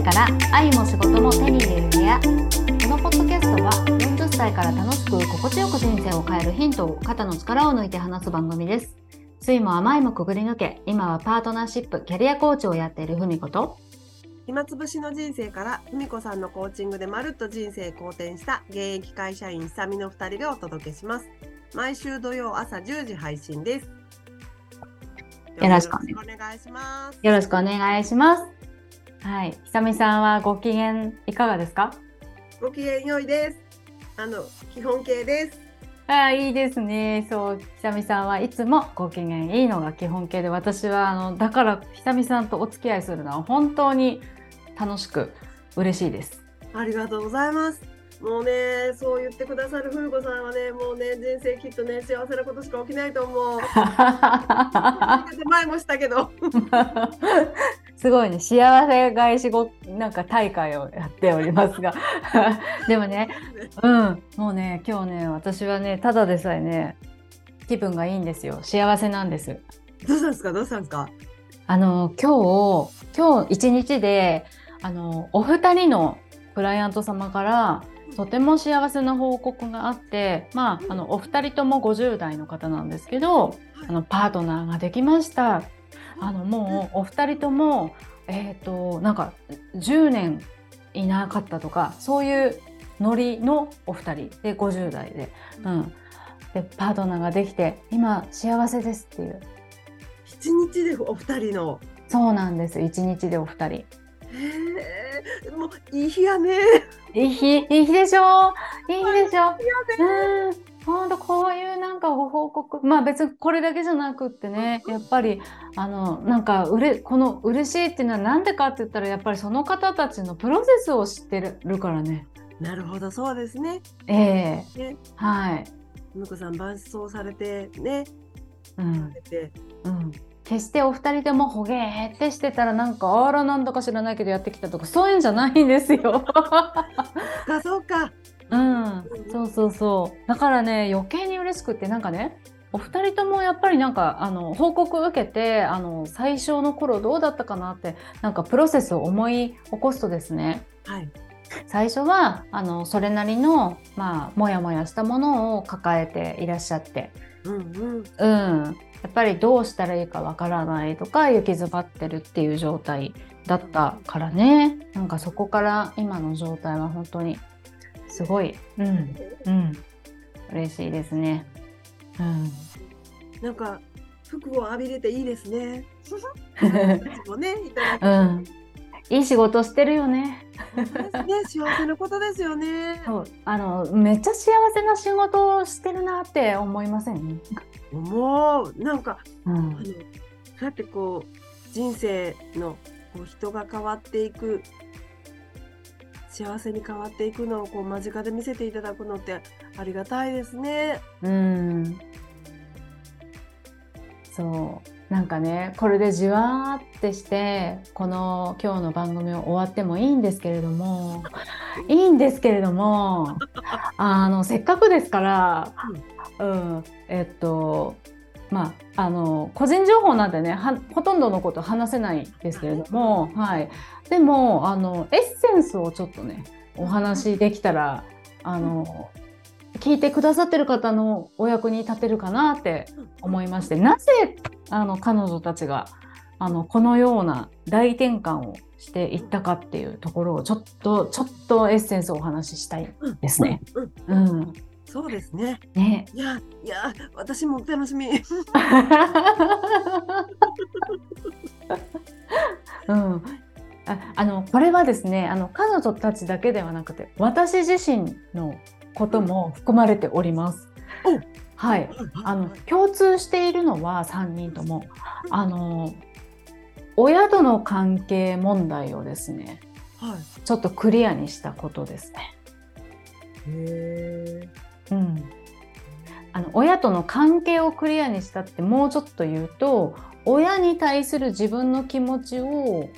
歳から愛も仕事も手に入れる部屋。このポッドキャストは40歳から楽しく心地よく人生を変えるヒントを肩の力を抜いて話す番組です。酸いも甘いもくぐり抜け今はパートナーシップキャリアコーチをやっているふみこと。暇つぶしの人生からふみこさんのコーチングでまるっと人生好転した現役会社員久美の2人がお届けします。毎週土曜朝10時配信です。よろしくお願いします。よろしくお願いしますはい。久美さんはご機嫌いかがですか？ご機嫌良いです。あの基本形です。ああいいですね。そう久美さんはいつもご機嫌いいのが基本形で私はあのだから久美さんとお付き合いするのは本当に楽しく嬉しいです。ありがとうございます。もうねそう言ってくださる風子さんはねもうね人生きっとね幸せなことしか起きないと思う。前もしたけど すごいね幸せ返しごなんか大会をやっておりますが。でもね うん。もうね今日ね私はねただでさえね気分がいいんですよ。幸せなんです。どうしたんですか？どうしたんですか？あの今日今日一日であのお二人のクライアント様からとても幸せな報告があってまああのお二人とも50代の方なんですけどあのパートナーができましたあのもうお二人ともえっ、ー、となんか10年いなかったとかそういうノリのお二人。で50代で,、うん、でパートナーができて今幸せですっていう。一日でお二人の。そうなんです。一日でお二人。へえもういい日やね。いい日いい日でしょいい日でしょうん本当こういうなんかご報告まあ別にこれだけじゃなくってねやっぱりあのなんかうれこの嬉しいっていうのは何でかって言ったらやっぱりその方たちのプロセスを知ってるからね。なるほどそうですね。ええーね、はい。むこさん伴走されてね。うん。うん。決してお二人でもほげーってしてたらなんかあらなんだか知らないけどやってきたとかそういうんじゃないんですよ。あそうか。うん、そうそうそう。だからね余計に嬉しくってなんかねお二人ともやっぱりなんかあの報告受けてあの最初の頃どうだったかなってなんかプロセスを思い起こすとですね、はい、最初はあのそれなりのまあモヤモヤしたものを抱えていらっしゃって、うんうん。うん、やっぱりどうしたらいいかわからないとか行き詰まってるっていう状態だったからね。なんかそこから今の状態は本当にすごい、うん、うん、嬉しいですね。うん、なんか服を浴びれていいですね。もね、いただうん、いい仕事してるよね。ね、幸せなことですよね。そう、あの、めっちゃ幸せな仕事をしてるなって思いません？思う、なんか、うん、あの、そうやってこう、人生のこう人が変わっていく幸せに変わっていくのをこう間近で見せていただくのってありがたいですね。うん。そう。なんかねこれでじわーってしてこの今日の番組を終わってもいいんですけれども いいんですけれども あのせっかくですから、うん、えっとまあ、あの個人情報なんてねほとんどのこと話せないですけれども、はい、でもあのエッセンスをちょっとねお話できたらあの聞いてくださってる方のお役に立てるかなって思いましてなぜあの彼女たちがあのこのような大転換をしていったかっていうところをちょっとちょっとエッセンスをお話ししたいですね。うん、うんそうですね。ね。いや、いや、私も楽しみ。うん。ああのこれはですねあの彼女たちだけではなくて私自身のことも含まれております。はい、あの共通しているのは3人ともあの親との関係問題をですね、はい、ちょっとクリアにしたことですね。へうん、あの親との関係をクリアにしたってもうちょっと言うと親に対する自分の気持ちを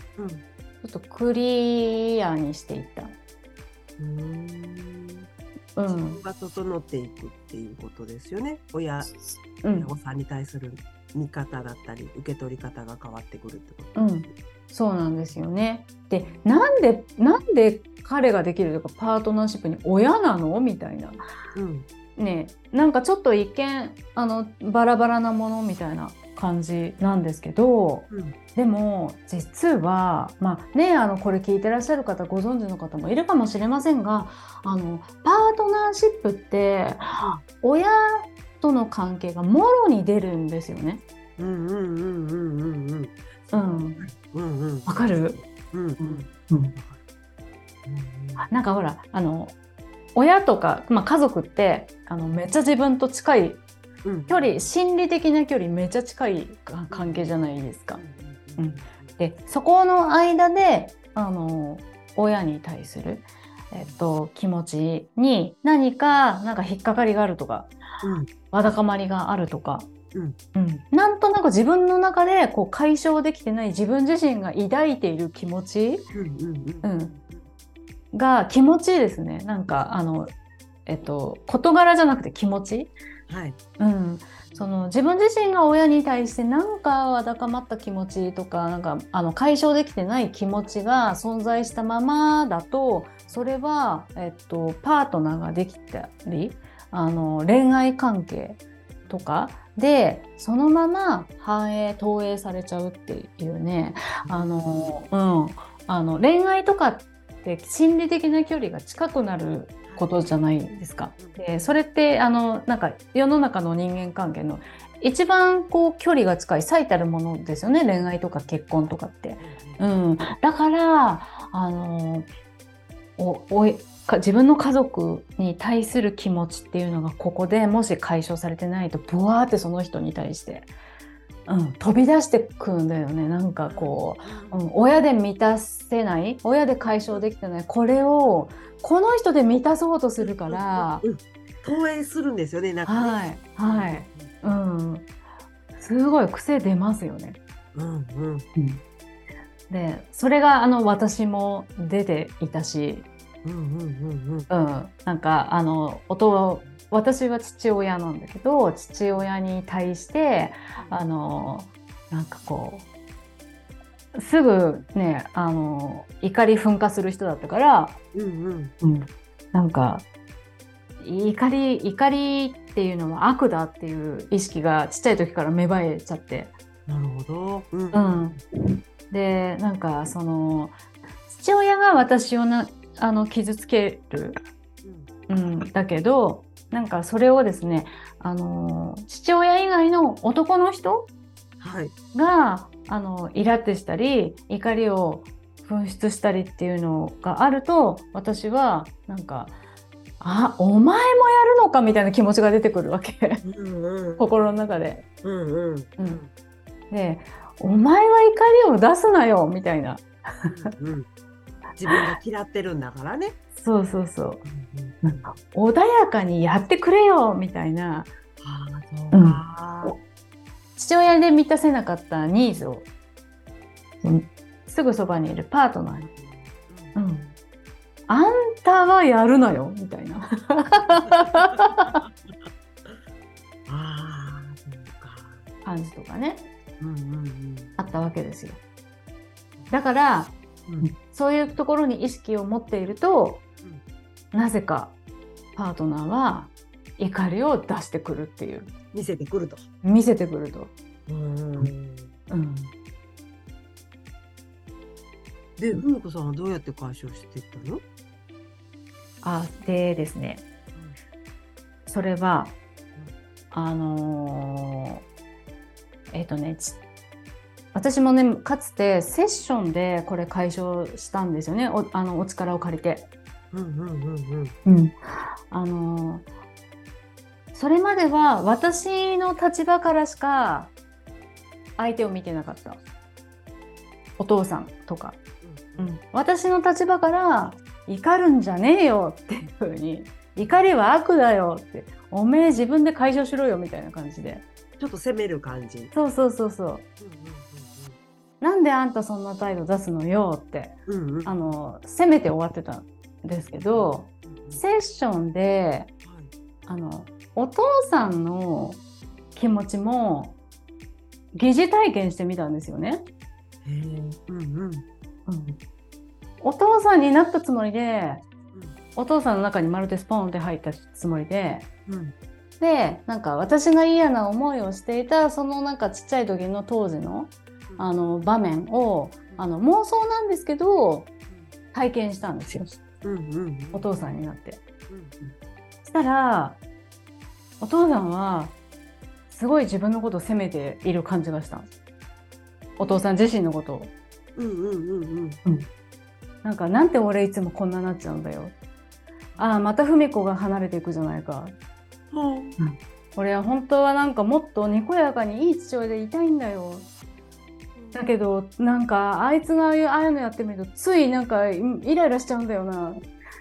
ちょっとクリアにしていった。うん、うん、自分が整っていくっていうことですよね。親、うん、親御さんに対する。見方だったり受け取り方が変わってくるってこと。うん、そうなんですよね。でなんでなんで彼ができるとかパートナーシップに親なの？みたいな。うん。ねなんかちょっと一見あのバラバラなもの？みたいな感じなんですけどうん。でも実はまあねあのこれ聞いてらっしゃる方ご存知の方もいるかもしれませんがあのパートナーシップって親との関係がもろに出るんですよね。うんうんうんうんうんうん。うん、うん。うんわかる、うん。うん。うん、なんかほらあの親とか、まあ、家族ってあのめっちゃ自分と近いうん距離心理的な距離めっちゃ近いか関係じゃないですか。うん。でそこの間であの親に対する、えっと、気持ちに何かなんか引っかかりがあるとかうん。わだかまりがあるとか、うん。うん。なんとなく自分の中でこう解消できてない自分自身が抱いている気持ち、うんうんうん、が気持ちいいですね。なんかあの、えっと、事柄じゃなくて気持ち。はい。うん、その自分自身が親に対して何かわだかまった気持ちとかなんかあの解消できてない気持ちが存在したままだとそれは、えっと、パートナーができたりあの恋愛関係とかでそのまま反映投影されちゃうっていうね。あの、うん、あの恋愛とかって心理的な距離が近くなることじゃないですか。でそれってあのなんか世の中の人間関係の一番こう距離が近い最たるものですよね恋愛とか結婚とかって。うん、だからあのおおいか自分の家族に対する気持ちっていうのがここでもし解消されてないとブワーってその人に対して、うん、飛び出してくんだよね。なんかこう、うん、親で満たせない親で解消できてないこれをこの人で満たそうとするから、うん投影するんですよねなんかね。はいはい、うん、すごい癖出ますよね。うん。うん。でそれがあの私も出ていたし、うんうんうんうん。うん、なんかあの音私は父親なんだけど父親に対してあのなんかこうすぐねあの怒り噴火する人だったから、うんうん。なんか怒り怒りっていうのは悪だっていう意識がちっちゃい時から芽生えちゃって。なるほど。うん。うん、でなんかその父親が私をなあの傷つける、うん、だけどなんかそれをですねあの父親以外の男の人はい。があのイラってしたり怒りを噴出したりっていうのがあると私はなんか「あお前もやるのか」みたいな気持ちが出てくるわけ。うんうん。心の中で。うんうん。うん。で「お前は怒りを出すなよ」みたいな。うん。自分が嫌ってるんだからねそうそうそう。うんなんか穏やかにやってくれよみたいな。うか父親で満たせなかったニーズをうん。すぐそばにいるパートナーに「うん、あんたはやるなよ」みたいな。ああそうか。感じとかね。うんうん。あったわけですよ。だからうん。そういうところに意識を持っているとなぜかパートナーは怒りを出してくるっていう。見せてくると。見せてくると。うん。うん。でふみこさんはどうやって解消していったの？あでですね。それはあのーえっ、とねち私もねかつてセッションでこれ解消したんですよね。おあのお力を借りて。うんうんうんうん、あのーそれまでは私の立場からしか相手を見てなかった。お父さんとか、うん、私の立場から怒るんじゃねえよっていう風に怒りは悪だよって。おめえ自分で解消しろよみたいな感じで。ちょっと攻める感じ。そうそうそうそうなんであんたそんな態度出すのよってうんうん。うんうんあの責めて終わってたんですけどセッションであのお父さんの気持ちも疑似体験してみたんですよね。うんうん。うん、お父さんになったつもりでお父さんの中にまるでスポーンって入ったつもりでうん。でなんか私が嫌な思いをしていたそのなんかちっちゃい時の当時のあの場面をあの妄想なんですけど体験したんですようんうんお父さんになって。うんしたらお父さんはすごい自分のことを責めている感じがしたんですお父さん自身のことを。うんうんうんなんかなんて俺いつもこんななっちゃうんだよ。ああまた文子が離れていくじゃないか。うん俺は本当はなんかもっとにこやかにいい父親でいたいんだよ。だけどなんかあいつがああいうのやってみるとついなんかイライラしちゃうんだよな。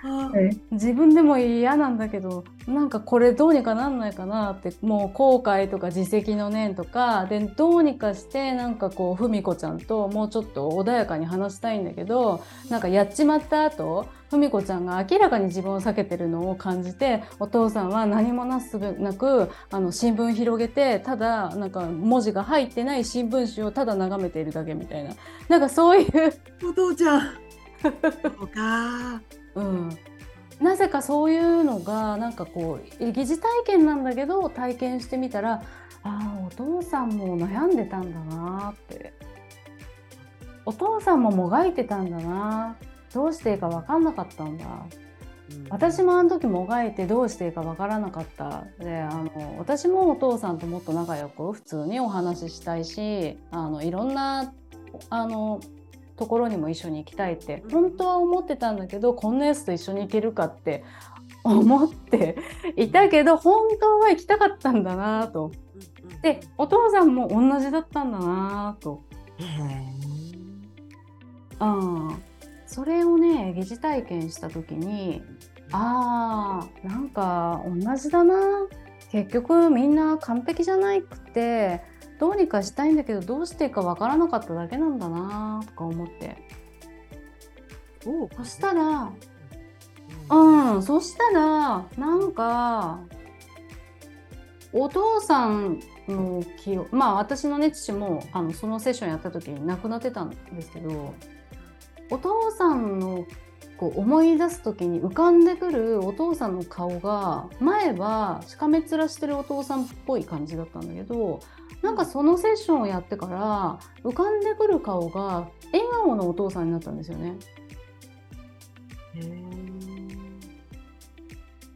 あ自分でも嫌なんだけどなんかこれどうにかなんないかなってもう後悔とか自責の念とかでどうにかしてなんかこう文子ちゃんともうちょっと穏やかに話したいんだけどなんかやっちまった後文子ちゃんが明らかに自分を避けてるのを感じてお父さんは何もなすなくあの新聞広げてただなんか文字が入ってない新聞紙をただ眺めているだけみたいな。なんかそういう。お父ちゃん。そうかうん、なぜかそういうのがなんかこう疑似体験なんだけど体験してみたらああお父さんも悩んでたんだなって。お父さんももがいてたんだなどうしていいか分かんなかったんだ。私もあの時もがいてどうしていいか分からなかった。であの私もお父さんともっと仲良く普通にお話ししたいしあのいろんなあのところにも一緒に行きたいって本当は思ってたんだけどこんなやつと一緒に行けるかって思っていたけど本当は行きたかったんだなと。でお父さんも同じだったんだなと。うん、それをね疑似体験した時にあーなんか同じだな。結局みんな完璧じゃなくてどうにかしたいんだけどどうしていいかわからなかっただけなんだなとか思って。おそしたらううんそしたらなんかお父さんの記憶まあ私のね父もあのそのセッションやった時に亡くなってたんですけどお父さんのこう思い出す時に浮かんでくるお父さんの顔が前はしかめ面してるお父さんっぽい感じだったんだけどなんかそのセッションをやってから浮かんでくる顔が笑顔のお父さんになったんですよね。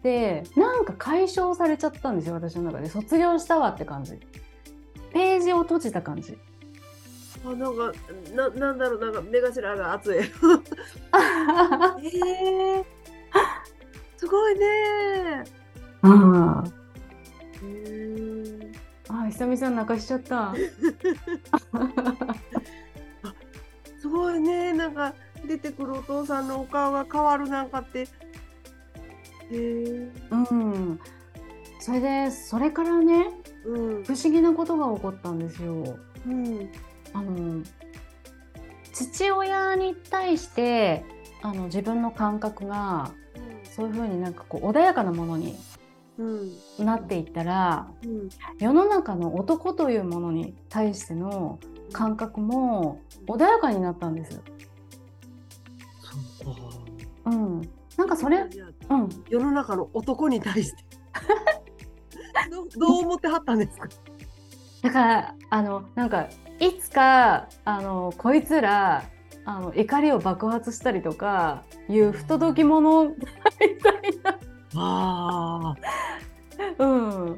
でなんか解消されちゃったんですよ私の中で。卒業したわって感じ。ページを閉じた感じ。あなんかななんだろうなんか目頭が熱い。えー、すごいね。あー。あ久々に泣かしちゃった。すごいね。なんか出てくるお父さんのお顔が変わるなんかって。へえ。うん。それでそれからねうん。不思議なことが起こったんですよ。うん。あの父親に対してあの自分の感覚がそういう風になんかこう穏やかなものにうんなっていったらうん世の中の男というものに対しての感覚も穏やかになったんです。そうか。うん、なんかそれ、うん、世の中の男に対して どどう思ってはったんですか？だからあのなんかいつかあのこいつらあの怒りを爆発したりとかいう不届き者みたいな。ああ。うん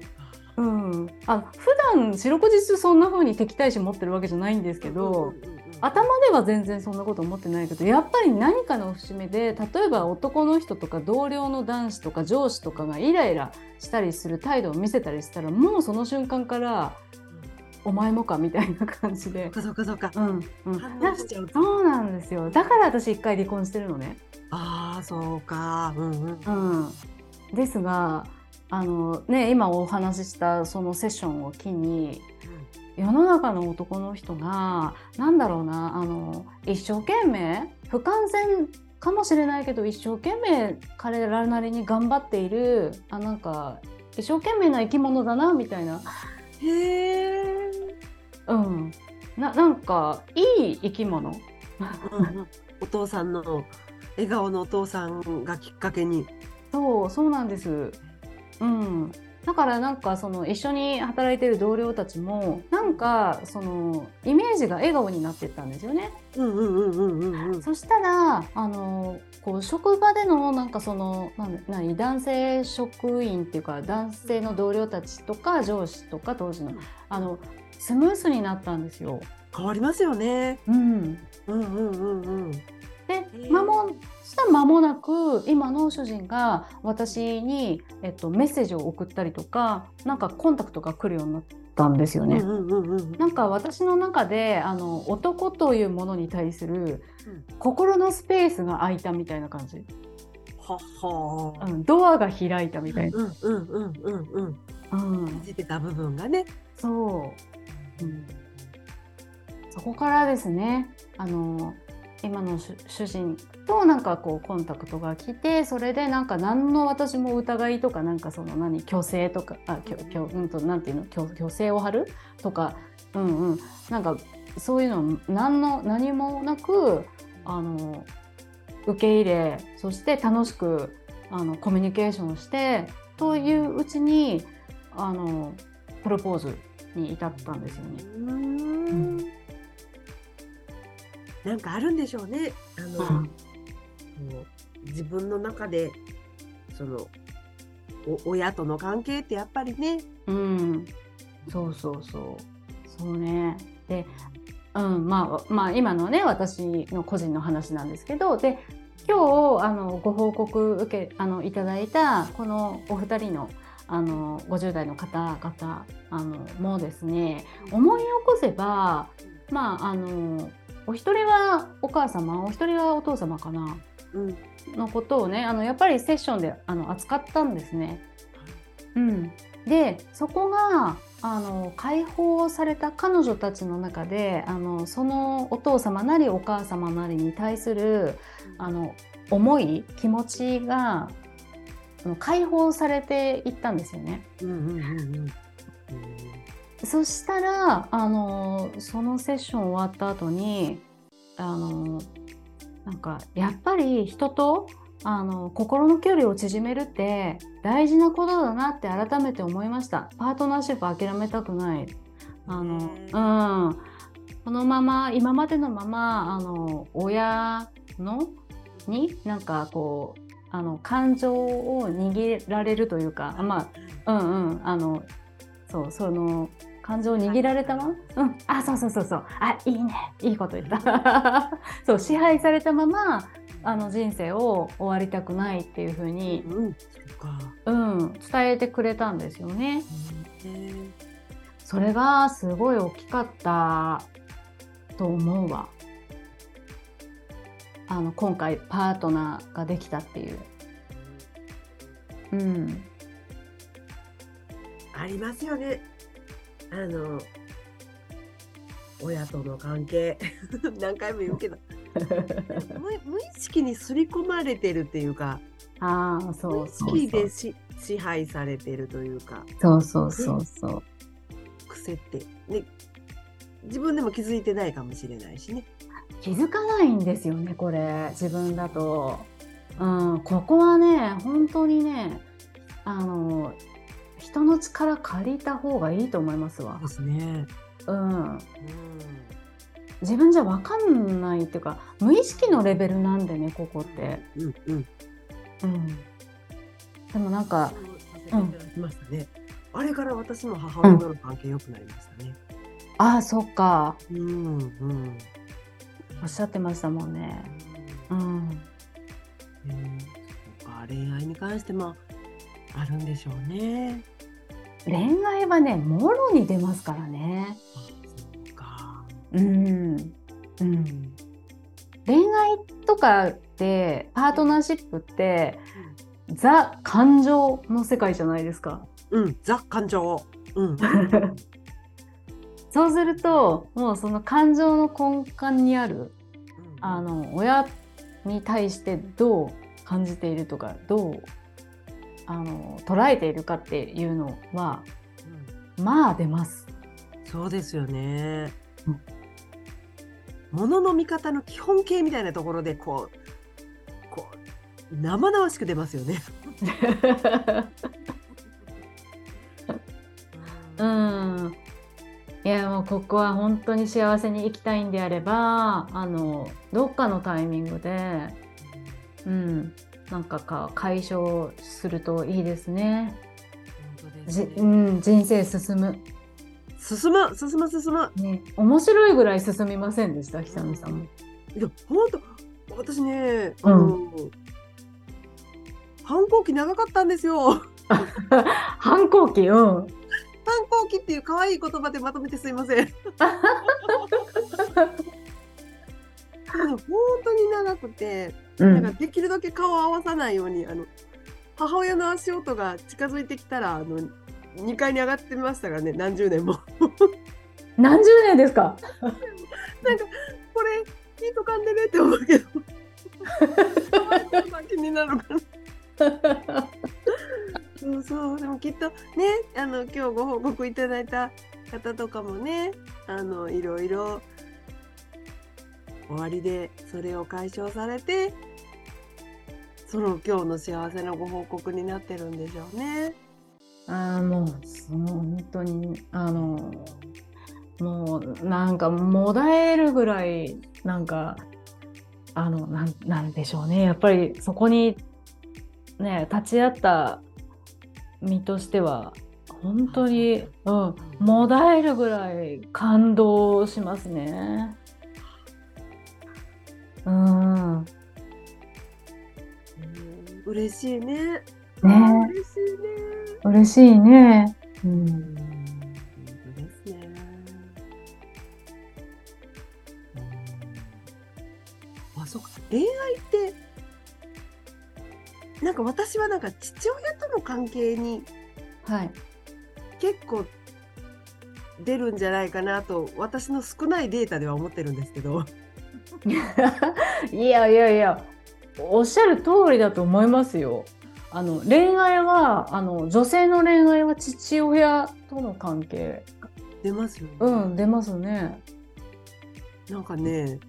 うん、あ普段四六時中そんな風に敵対心持ってるわけじゃないんですけど、頭では全然そんなこと思ってないけどやっぱり何かの節目で例えば男の人とか同僚の男子とか上司とかがイライラしたりする態度を見せたりしたらもうその瞬間から「お前もか」みたいな感じで。そうかそうかそうんうん、反だ応しちゃう。そうなんですよだから私一回離婚してるのね。ああそうか。うんうん。うん、ですがあの、ね、今お話ししたそのセッションを機に世の中の男の人がなんだろうなあの一生懸命不完全かもしれないけど一生懸命彼らなりに頑張っているあなんか一生懸命な生き物だなみたいなへえ。うん、ななんかいい生き物。うんうんお父さんの笑顔のお父さんがきっかけに。そうそうなんです。うん。だからなんかその一緒に働いてる同僚たちもなんかそのイメージが笑顔になってったんですよね。うんうんうんうんうんうん。そしたらあのこう職場でのなんかその何男性職員っていうか男性の同僚たちとか上司とか当時のうんあのスムースになったんですよ。変わりますよね。うん。うんうんうんうん。でー間もそしたら間もなく今の主人が私に、えっと、メッセージを送ったりとかなんかコンタクトが来るようになったんですよね。なんか私の中であの男というものに対するうん心のスペースが空いたみたいな感じ、はっはー。うん、ドアが開いたみたいな、うんうんうんうんうん。うん、てた部分がね。そう、うん、そこからですねあの今の主主人となんかこうコンタクトが来てそれでなんか何の私も疑いとかなんかその何虚勢とかあ虚虚うんとなんていうの虚虚勢を張るとかうんうん。なんかそういうの何の何もなくあの受け入れそして楽しくあのコミュニケーションをしてといううちにあのプロポーズに至ったんですよね。うーんなんかあるんでしょうね。あの、うんこう自分の中でそのお親との関係ってやっぱりね。うん、そうそうそう。そうね。で、うん、まあ、まあ、今のね、私の個人の話なんですけど、で、今日、あの、ご報告受け、あの、いただいた、このお二人の、あの、50代の方々、あの、もですね、思い起こせば、まあ、あの、お一人はお母様、お一人はお父様かな、うん。のことをね、あの、やっぱりセッションで、あの、扱ったんですね。うん、でそこがあの解放された彼女たちの中であのそのお父様なりお母様なりに対するあの思い気持ちが解放されていったんですよね。うんうんうんうん。そしたらあのそのセッション終わった後にあのなんかやっぱり人とあの心の距離を縮めるって大事なことだなって改めて思いました。パートナーシップ諦めたくない。あの、ねうん。このまま今までのままあの親のになんかこうあの感情を握られるというかまあうんうん。あのそうその感情を握られたまま、うん、あそうそうそうそうあいいねいいこと言った そう支配されたままあの人生を終わりたくないっていうふうに、うんうん。そっか。うん、伝えてくれたんですよね。ねそれがすごい大きかったと思うわ。あの今回パートナーができたっていう。うん、ありますよね。あの親との関係 何回も言うけど。無無意識に刷り込まれてるっていうかああそ無意うそうそう。識でし支配されてるというか。そうそうそうそう。癖って、ね、自分でも気づいてないかもしれないしね。気づかないんですよねこれ。自分だと、うん、ここはね本当にねあの人の力借りた方がいいと思いますわで、すね。うん、うん自分じゃ分かんないっていうか無意識のレベルなんでねここって、うんうん。うん、でもなんかそうさせていただきましたね。あれから私も母親との関係良くなりましたね。ああそっかうんうん。おっしゃってましたもんね、うん、ねそうか恋愛に関してもあるんでしょうね。恋愛はねもろに出ますからねあそうか。うん、うん、恋愛とかってパートナーシップってザ感情の世界じゃないですか。うん、ザ感情。うん。そうするともうその感情の根幹にあるあの親に対してどう感じているとかどうあの捉えているかっていうのはまあ出ます。そうですよねうん。物の見方の基本形みたいなところでこうこう生々しく出ますよね。うん。いやもうここは本当に幸せに生きたいんであればあのどっかのタイミングで、うん、なんかか解消するといいですね。本当ですねじうん、人生進む、進む進む進む。ね。面白いぐらい進みませんでした？久美さんも。いや本当私ねあの、反抗期長かったんですよ。反抗期？うん。反抗期っていう可愛い言葉でまとめてすいません。本当に長くて、うん、なんかできるだけ顔を合わさないようにあの母親の足音が近づいてきたらあの2階に上がってましたからね何十年も。何十年ですか？これ聞いとかんでねって思うけど。気になるかな。そうそうでもきっとねあの今日ご報告いただいた方とかもねあのいろいろ終わりでそれを解消されてその今日の幸せのご報告になってるんでしょうね。あーもうそう本当にあのもうなんかもだえるぐらいなんかあのなんなんでしょうねやっぱりそこにね立ち会った身としては本当に、うん、もだえるぐらい感動しますね。うんうん嬉しいね。ね嬉しいね。嬉しいね。ううんですね。あ、そうか。恋愛って、なんか私はなんか父親との関係にはい。結構出るんじゃないかなと、私の少ないデータでは思ってるんですけど。いやいやいや、おっしゃる通りだと思いますよ。あの恋愛はあの女性の恋愛は父親との関係、出ますよね。うん出ますね。なんかね、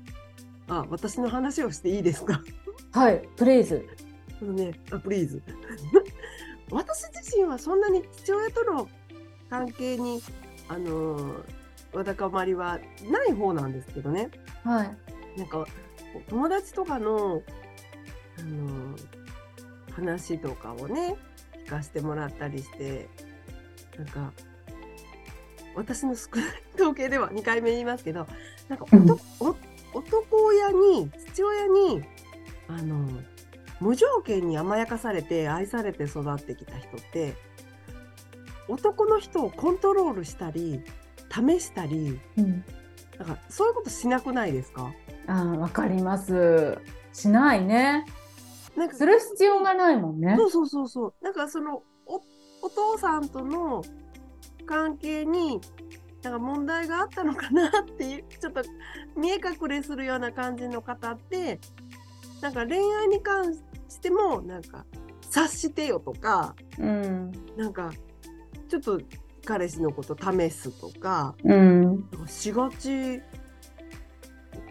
あ、私の話をしていいですか？はい、プレイズ。あのね、あ、プリーズ。私自身はそんなに父親との関係に、あのーわだかまりはない方なんですけどね。はい。なんか、友達とかの、あのー話とかをね、聞かせてもらったりして、なんか、私の少ない統計では 2回目言いますけど、なんか男,お、男親に、父親に、あのー無条件に甘やかされて愛されて育ってきた人って男の人をコントロールしたり試したりうん。なんかそういうことしなくないですか？あー、わかります。しないね。なんかする必要がないもんね。そうそうそうそうなんかそのおお父さんとの関係になんか問題があったのかなっていうちょっと見え隠れするような感じの方ってなんか恋愛に関してもなんか察してよとかうん。なんかちょっと彼氏のこと試すとかうん。しがち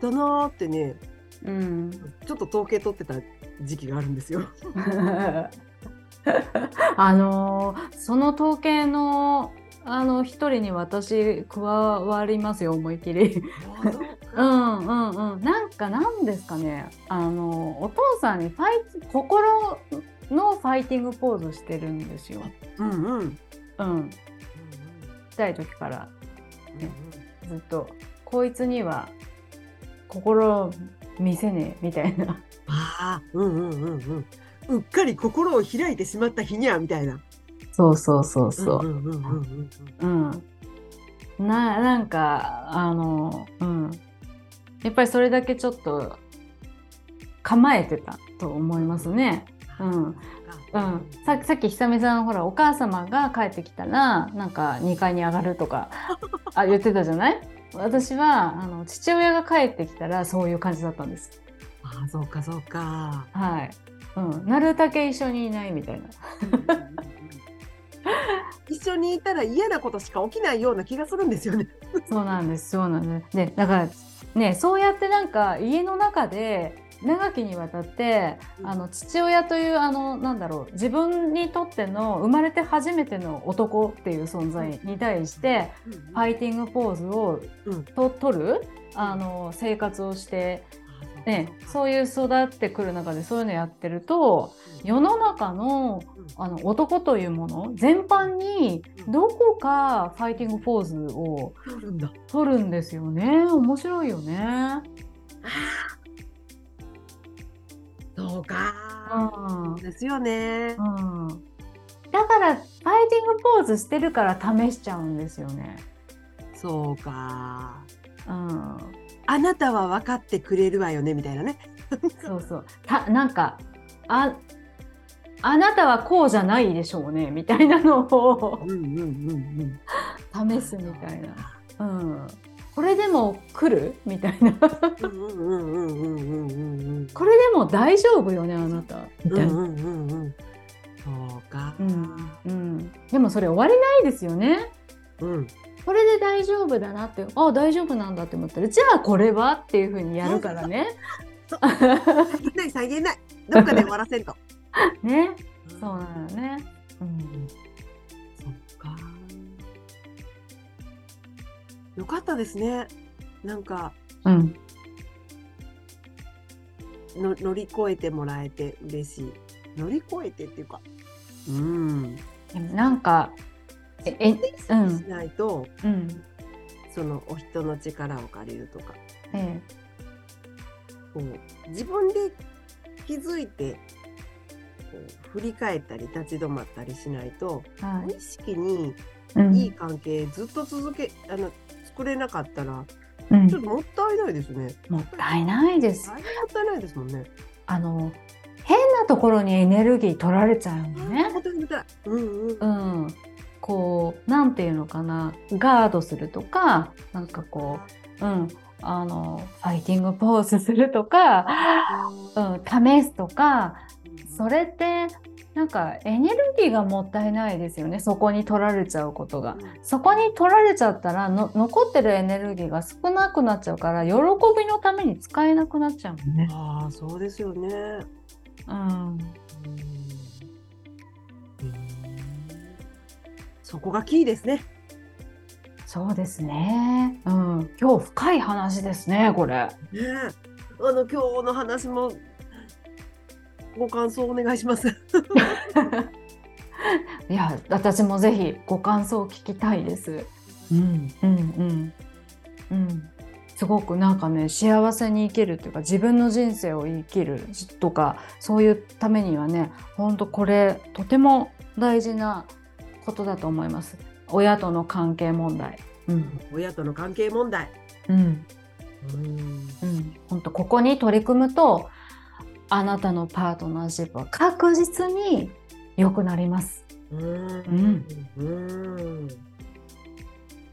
だなーってねうん。ちょっと統計取ってた時期があるんですよ。あのーその統計のあの一人に私加わりますよ思い切り。うんうんうん。なんかなんですかね。あのお父さんにファイ心のファイティングポーズしてるんですよ。うんうんうんうん。ちっちゃい時からずっとこいつには心を見せねえみたいな。ああ、うんうんうんうん。うっかり心を開いてしまった日にはみたいな。そうそうそうそう。うんうんうんうんうん。うん、ななんかあのうんやっぱりそれだけちょっと構えてたと思いますね。うんうん、ささっき久美さんほらお母様が帰ってきたらなんか2階に上がるとかあ言ってたじゃない？私はあの父親が帰ってきたらそういう感じだったんです。ああ、そうかそうか。はい、うん、なるだけ一緒にいないみたいな。一緒にいたら嫌なことしか起きないような気がするんですよね。そうなんですそうなんですでだからねそうやってなんか家の中で長きにわたってあの父親というあのなんだろう自分にとっての生まれて初めての男っていう存在に対してファイティングポーズをうん。と取るあの生活をして、ね、そういう育ってくる中でそういうのやってると世の中のあの男というもの全般にどこかファイティングポーズをあるんだ。取るんですよね。面白いよね。そうかうんですよね。うん、だからファイティングポーズしてるから試しちゃうんですよね。そうか。うん、あなたは分かってくれるわよねみたいなね。そうそうたなんかああなたはこうじゃないでしょうねみたいなのを。試すみたいな、うん、これでも来る？みたいな。これでも大丈夫よねあなた？みたいな、うんうんうんうん。そうか。うんうん、でもそれ終わりないですよね。うん。これで大丈夫だなってあ大丈夫なんだって思ったらじゃあこれはっていうふうにやるからね。下げない下げない。どっかで終わらせんと。ねそうなのよね。うんよかったですね。なんかうんの乗り越えてもらえて嬉しい。乗り越えてっていうか。うん。でもなんかええうんしないと、うんそのお人の力を借りるとか、えこう自分で気づいて。こう振り返ったり立ち止まったりしないと、えは無意識にいうんいい関係ずっと続け、あの作れなかったらうんちょっともったいないですね。もったいないです。もったいないですもんね。あの変なところにエネルギー取られちゃうのね。うんうん。うん、こうなんていうのかなガードするとかなんかこう、うん、あのファイティングポーズするとか、うん、試すとかそれってなんかエネルギーがもったいないですよねそこに取られちゃうことが。そこに取られちゃったらの残ってるエネルギーが少なくなっちゃうから喜びのために使えなくなっちゃうのね。ああ、そうですよね。うん、そこがキーですね。そうですね、うん、今日深い話ですねこれ。ねえあの今日の話もご感想お願いします。いや私もぜひご感想を聞きたいです。うん。うんうんうん、すごくなんかね幸せに生きるっていうか自分の人生を生きるとかそういうためにはね本当これとても大事なことだと思います。親との関係問題。うん親との関係問題。うんうん。うん、本当ここに取り組むとあなたのパートナーシップは確実に良くなります。うん。うん。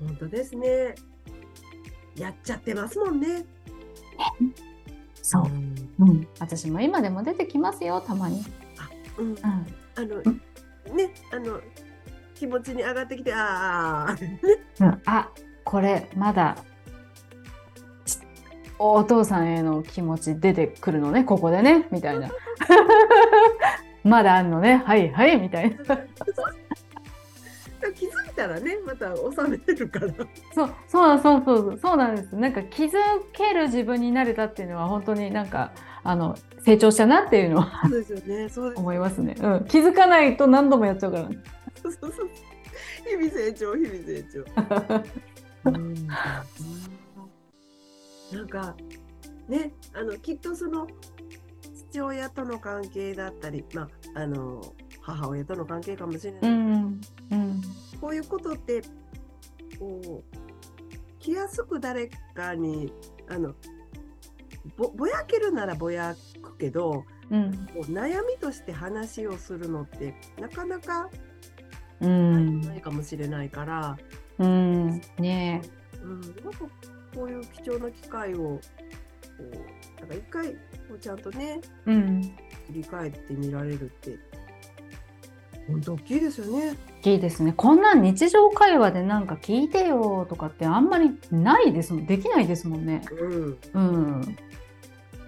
本当ですね。やっちゃってますもん。ね。そうう、ん。私も今でも出てきますよたまに。あうん。うん。あのん、ね、あの、気持ちに上がってきて、ああ、うん、あこれまだお父さんへの気持ち出てくるのねここでねみたいな。まだあんのね？はいはいみたいな。気づいたらね、また収めてるから。そうそうそうそうそうなんです。なんか気づける自分になれたっていうのは本当になんかあの成長したなっていうのはそうですよね、そうです。思いますね、うん、気づかないと何度もやっちゃうから。ねそうそうそう。日々成長、日々成長。うんなんかねあのきっとその父親との関係だったり、まあ、あの母親との関係かもしれない、うんうん。こういうことってこう気安く誰かにあのぼぼやけるならぼやくけどうん。こう悩みとして話をするのってなかなかうん。ないかもしれないから、うん。ねうん、なんかこういう貴重な機会をこうなんか一回こうちゃんとねえうん振り返ってみられるって本当大きいですよね。大きいですね。こんなん日常会話でなんか聞いてよとかってあんまりないですもん。できないですもんね。うん。うん。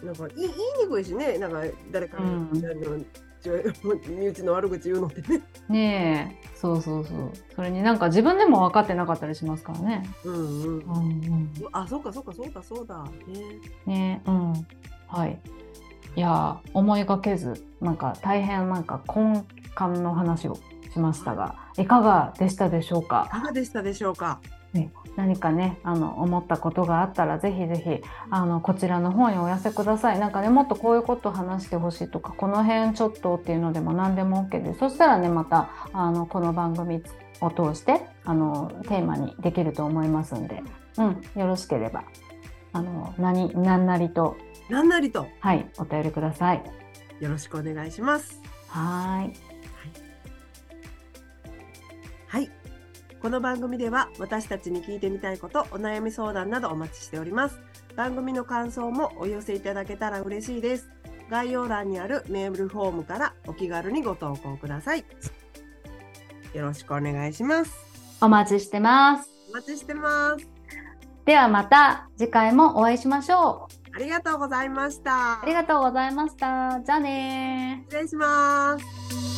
なんか言い言いにくいしね、なんか誰かうんに、あの自分 身内の悪口言うのってね。ねえ。そうそうそう。それになんか自分でも分かってなかったりしますからね。うんうんう。んうん。あ、そうかそうかそうだそうだ。ね。ねうん。はい。いやー思いがけずなんか大変なんか根幹の話をしましたがいかがでしたでしょうか？いかがでしたでしょうか？何かねあの思ったことがあったらぜひぜひあのこちらの方にお寄せくださいなんかねもっとこういうこと話してほしいとかこの辺ちょっとっていうのでも何でも OK ですそしたらねまたあのこの番組を通してあのテーマにできると思いますんで、うん、よろしければあの何何なりとなんなりとはいお便りください。よろしくお願いします。はーいはい。この番組では私たちに聞いてみたいこと、お悩み相談などお待ちしております。番組の感想もお寄せいただけたら嬉しいです。概要欄にあるメールフォームからお気軽にご投稿ください。よろしくお願いします。お待ちしてます。お待ちしてます。ではまた次回もお会いしましょう。ありがとうございましたあり。がとうございました。じゃあねー。失礼します。